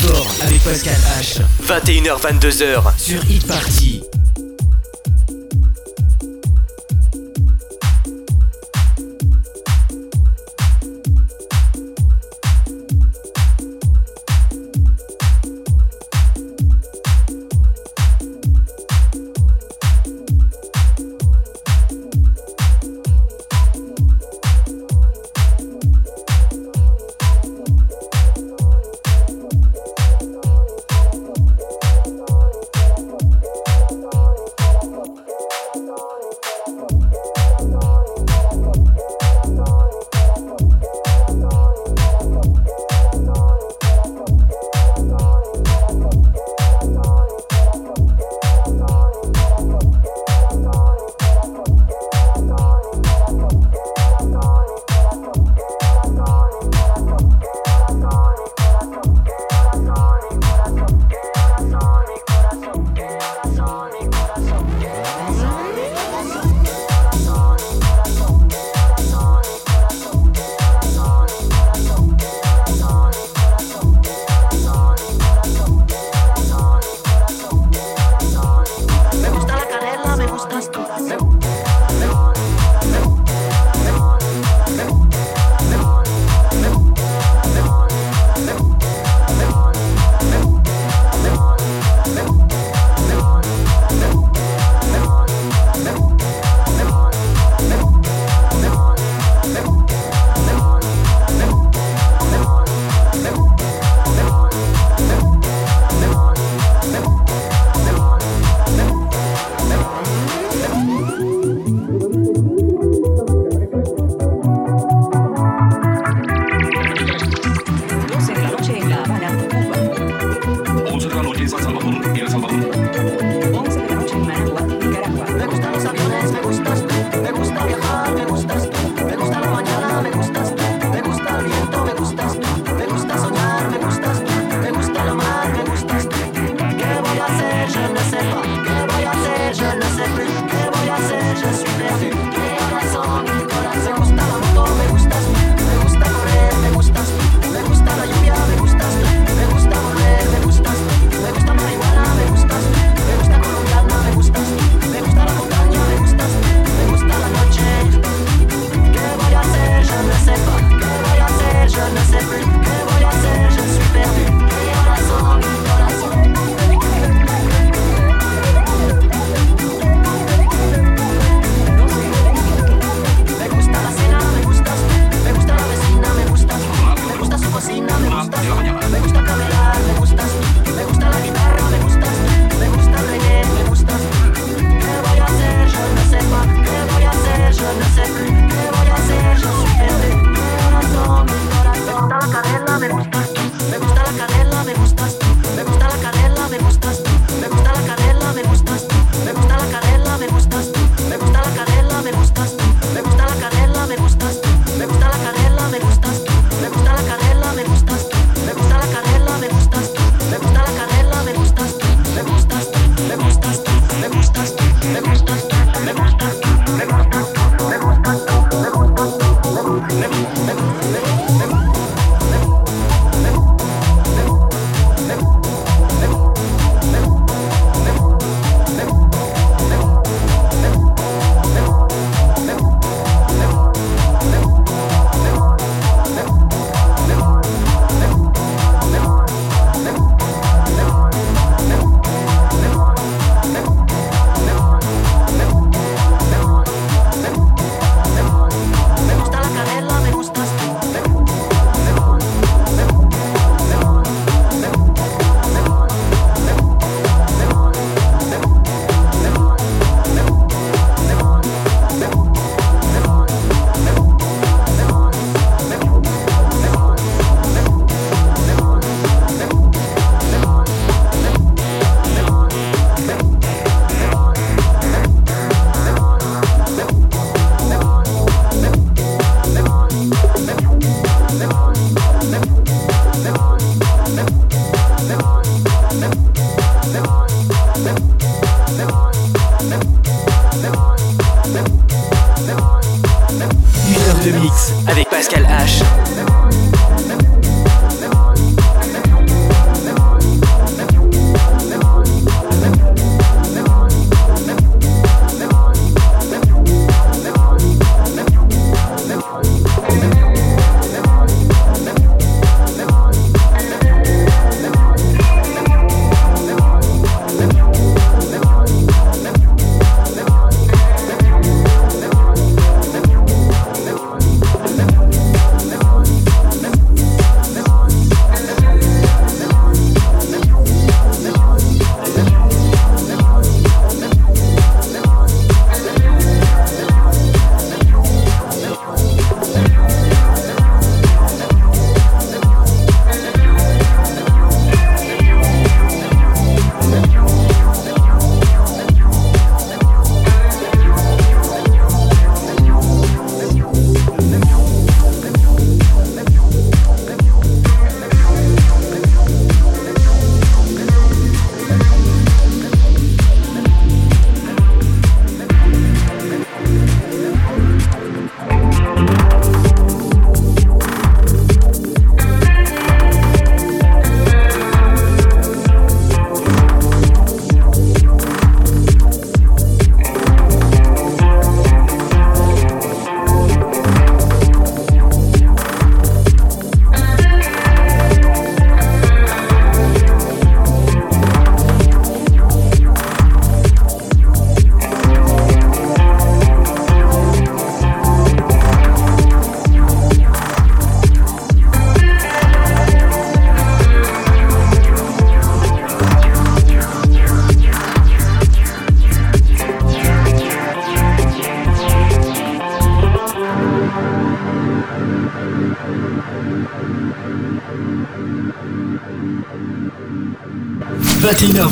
fort avec Pascal H. 21h22h sur Hit Party.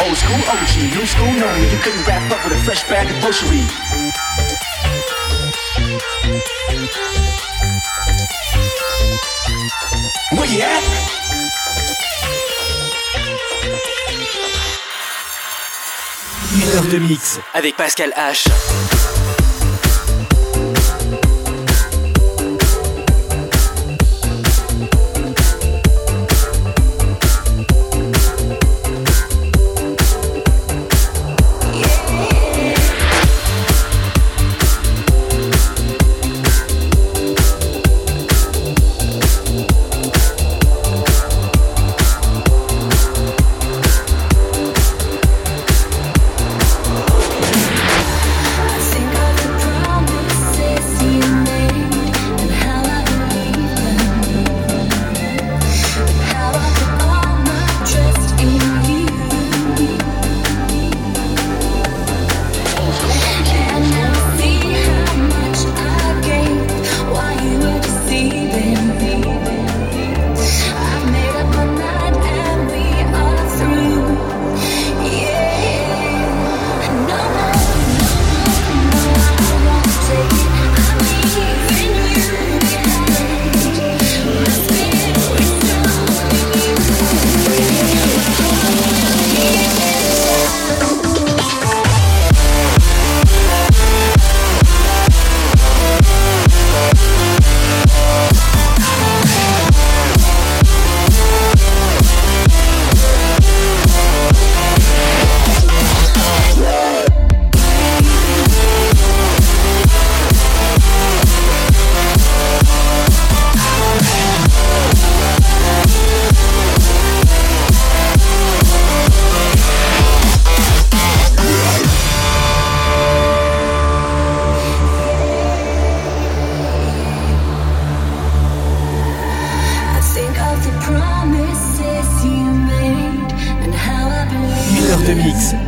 Old school OG, new school none. You couldn't wrap up with a fresh bag of grocery. You at? Une heure de mix avec Pascal H.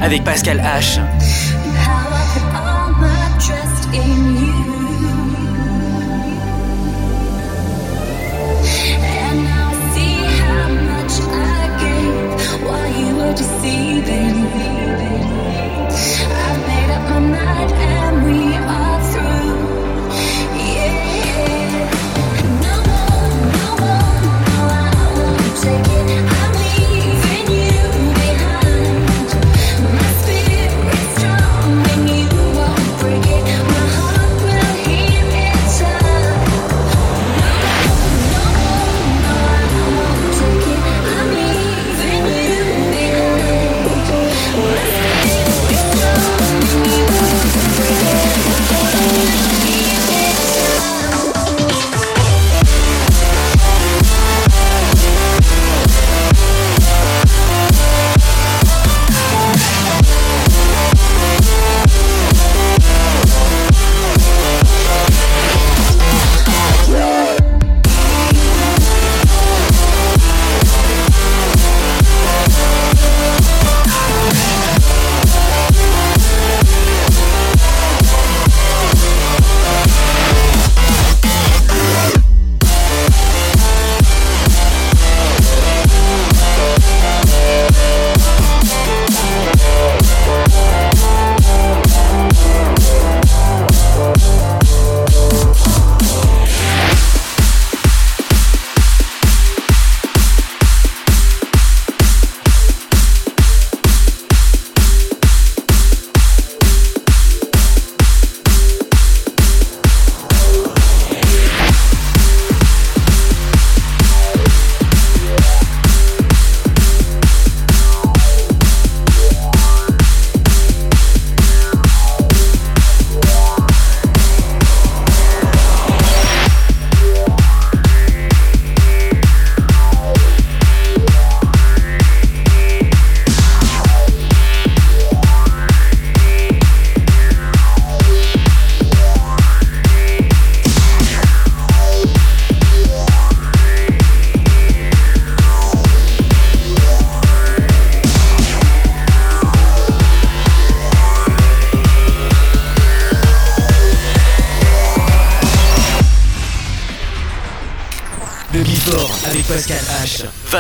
avec Pascal H.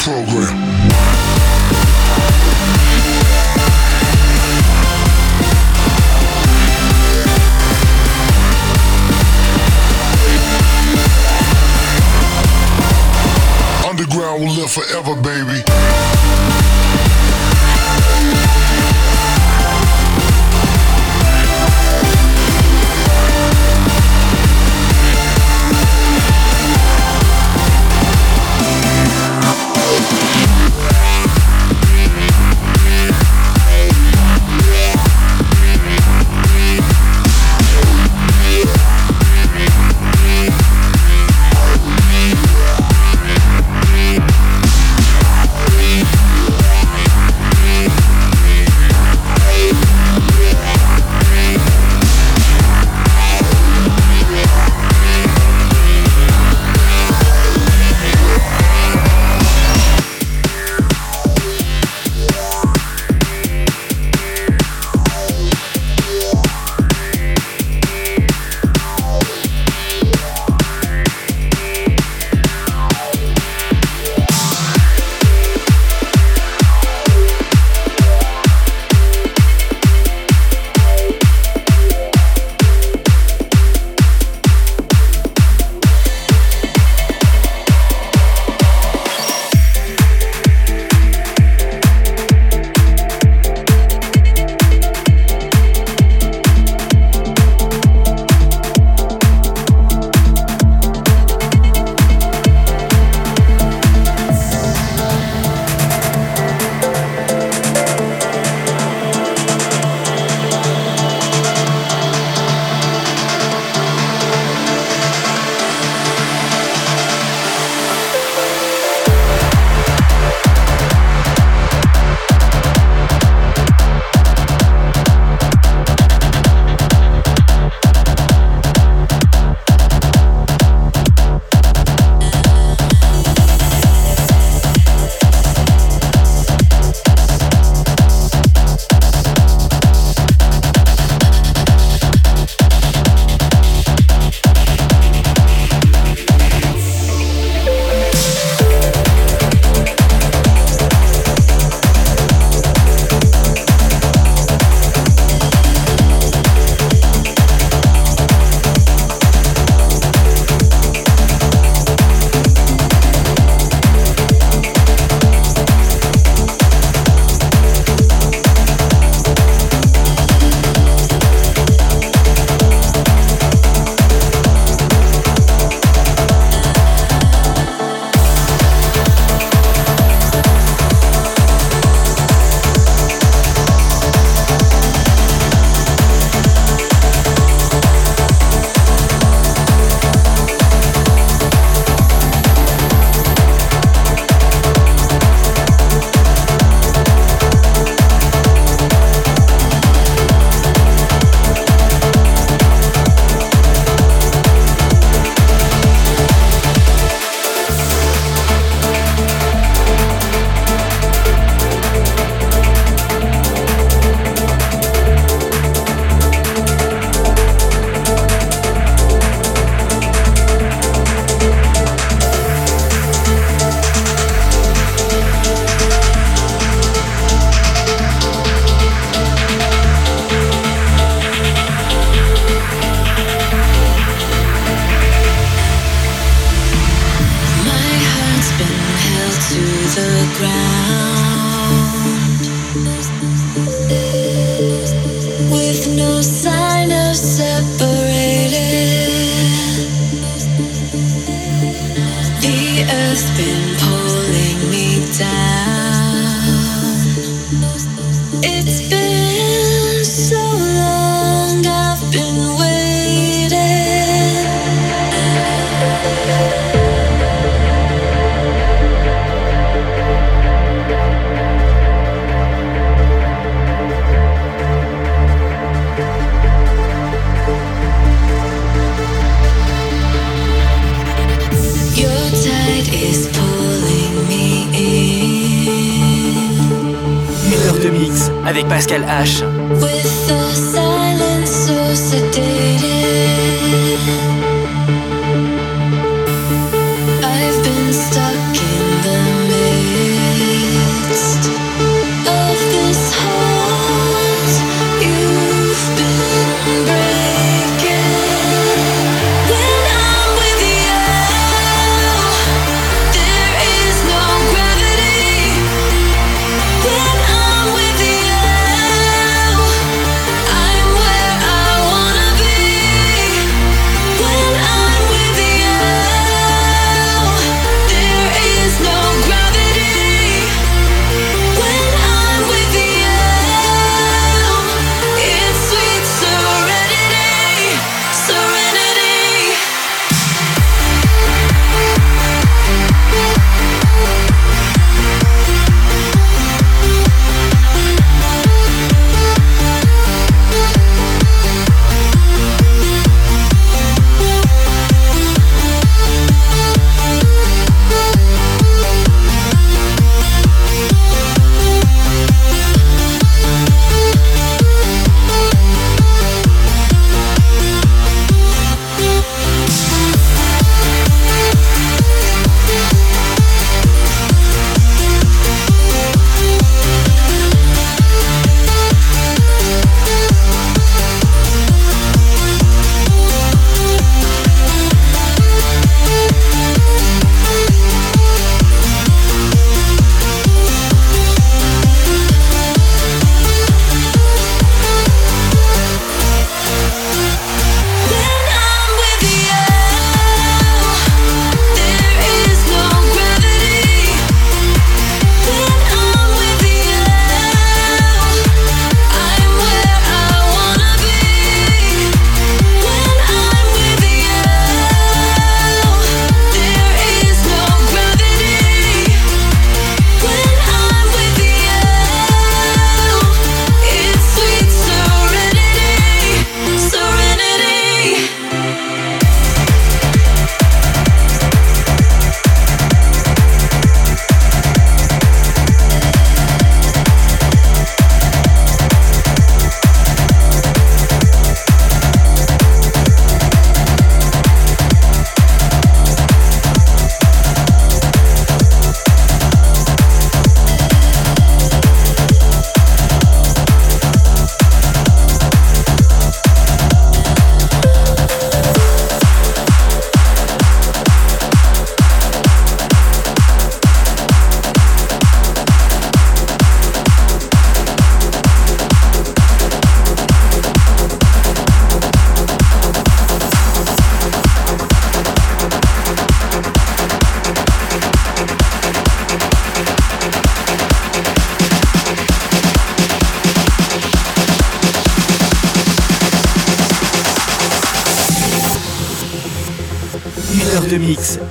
program.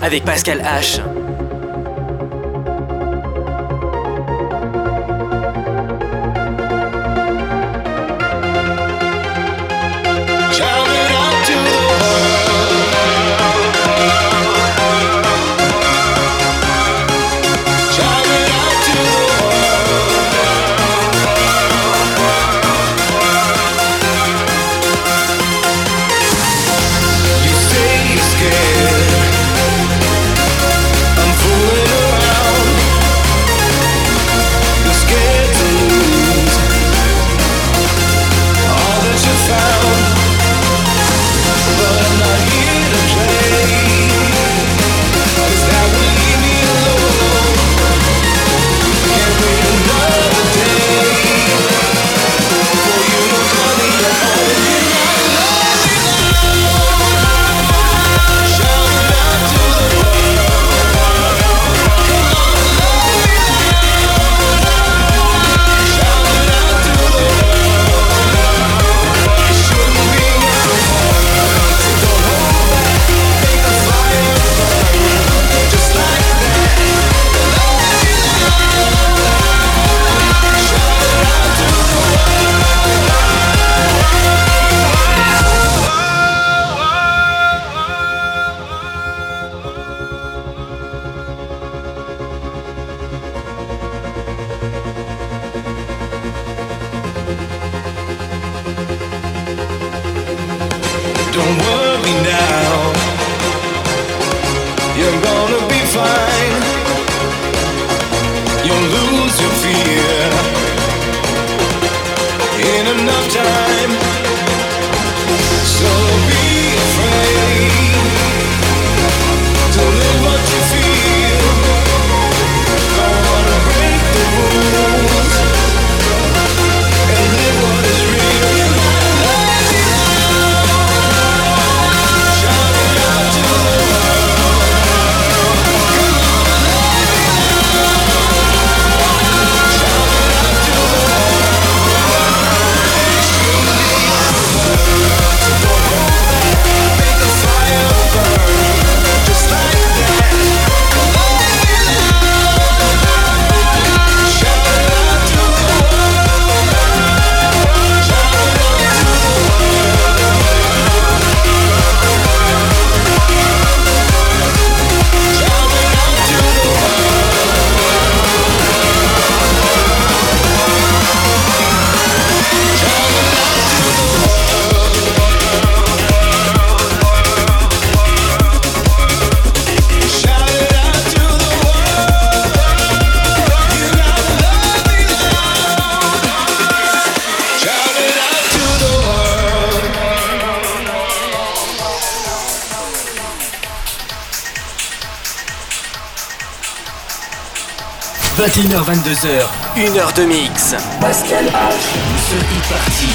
Avec Pascal H. 21h22h, 1h de mix. Pascal H. Ce hit parti.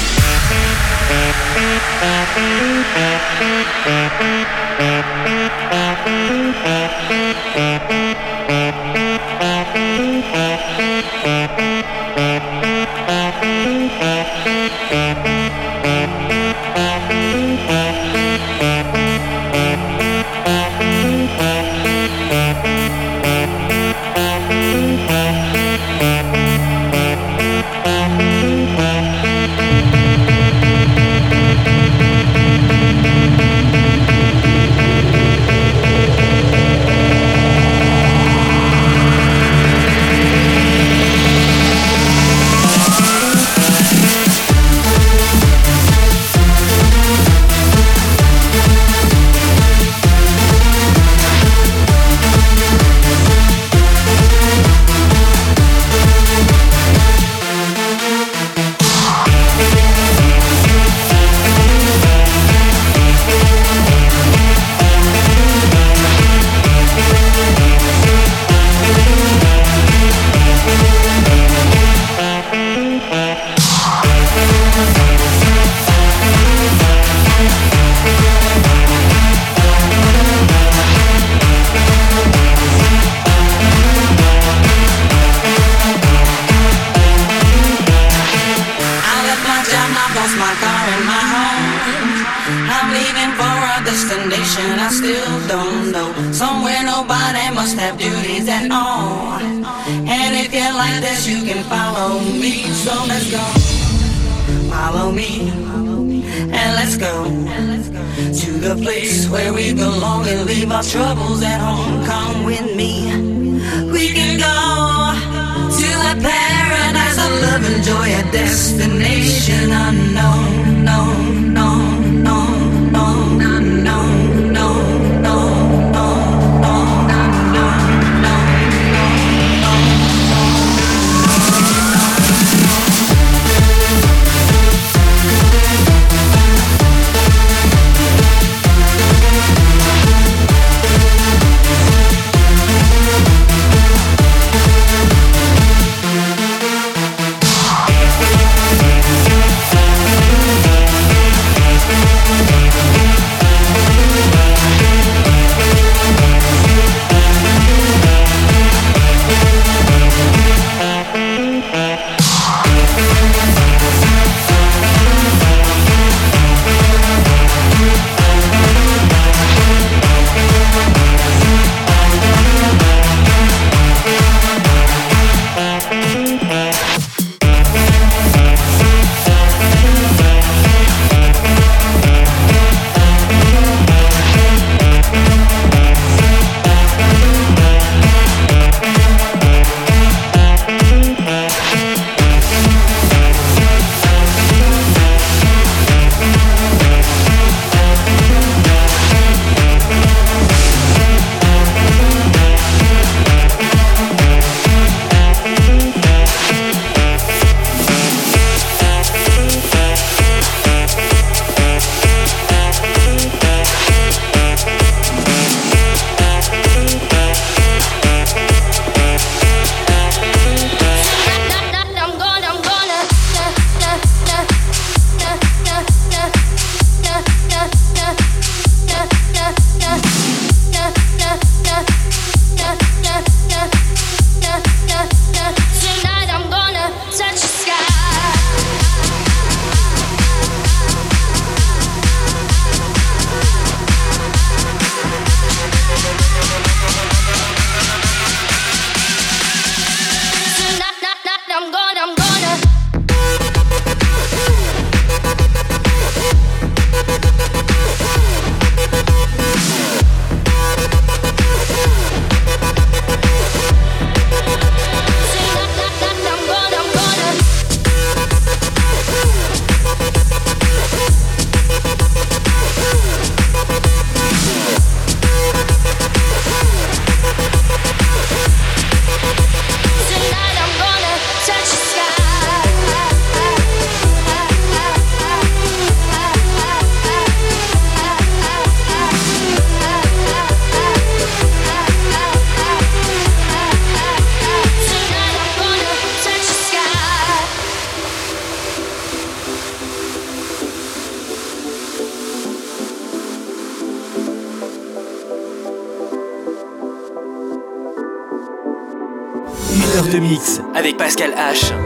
Avec Pascal H.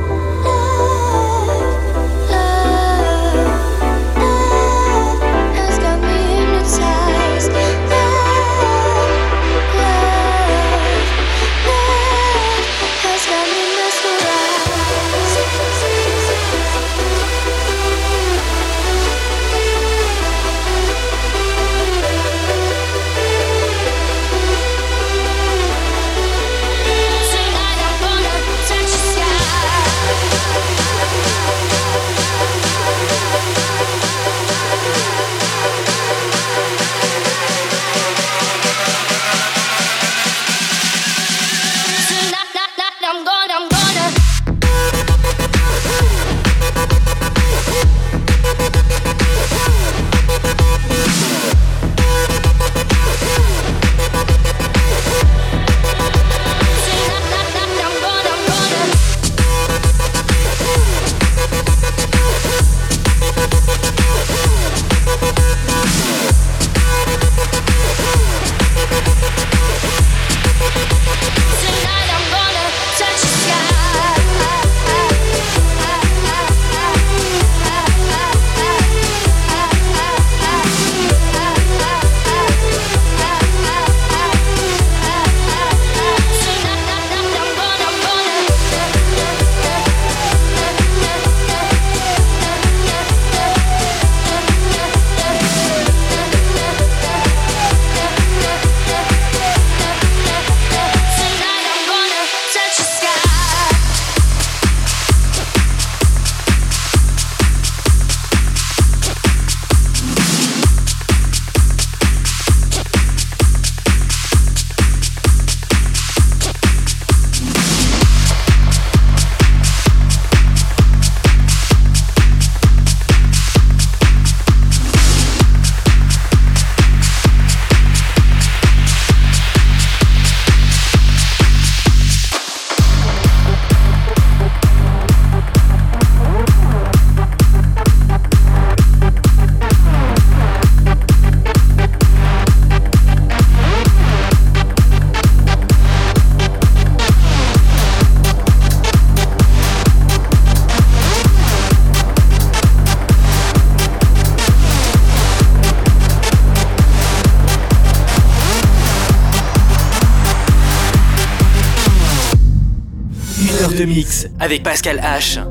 avec Pascal H.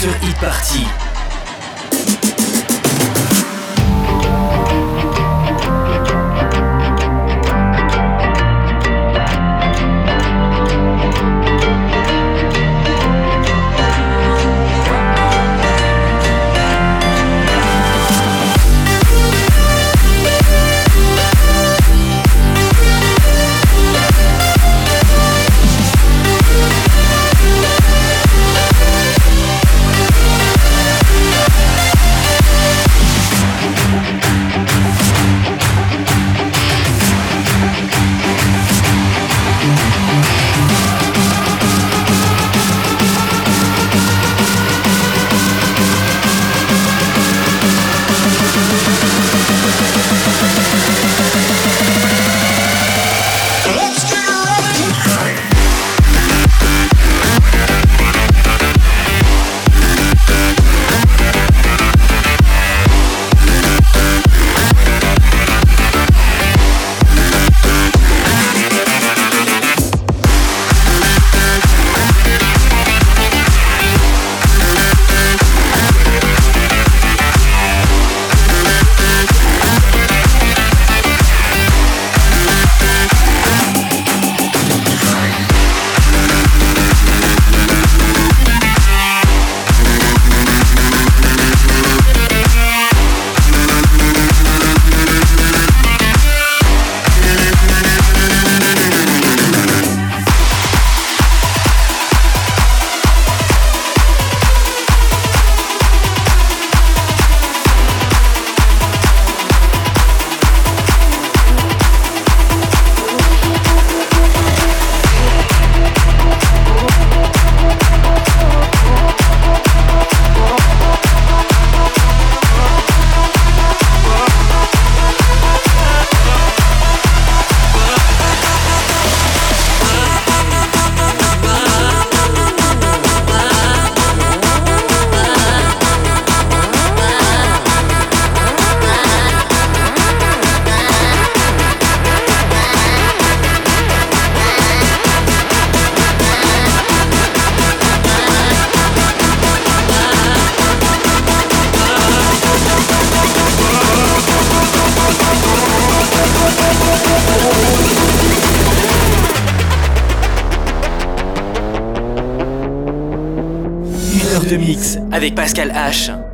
Sur Hit avec Pascal H.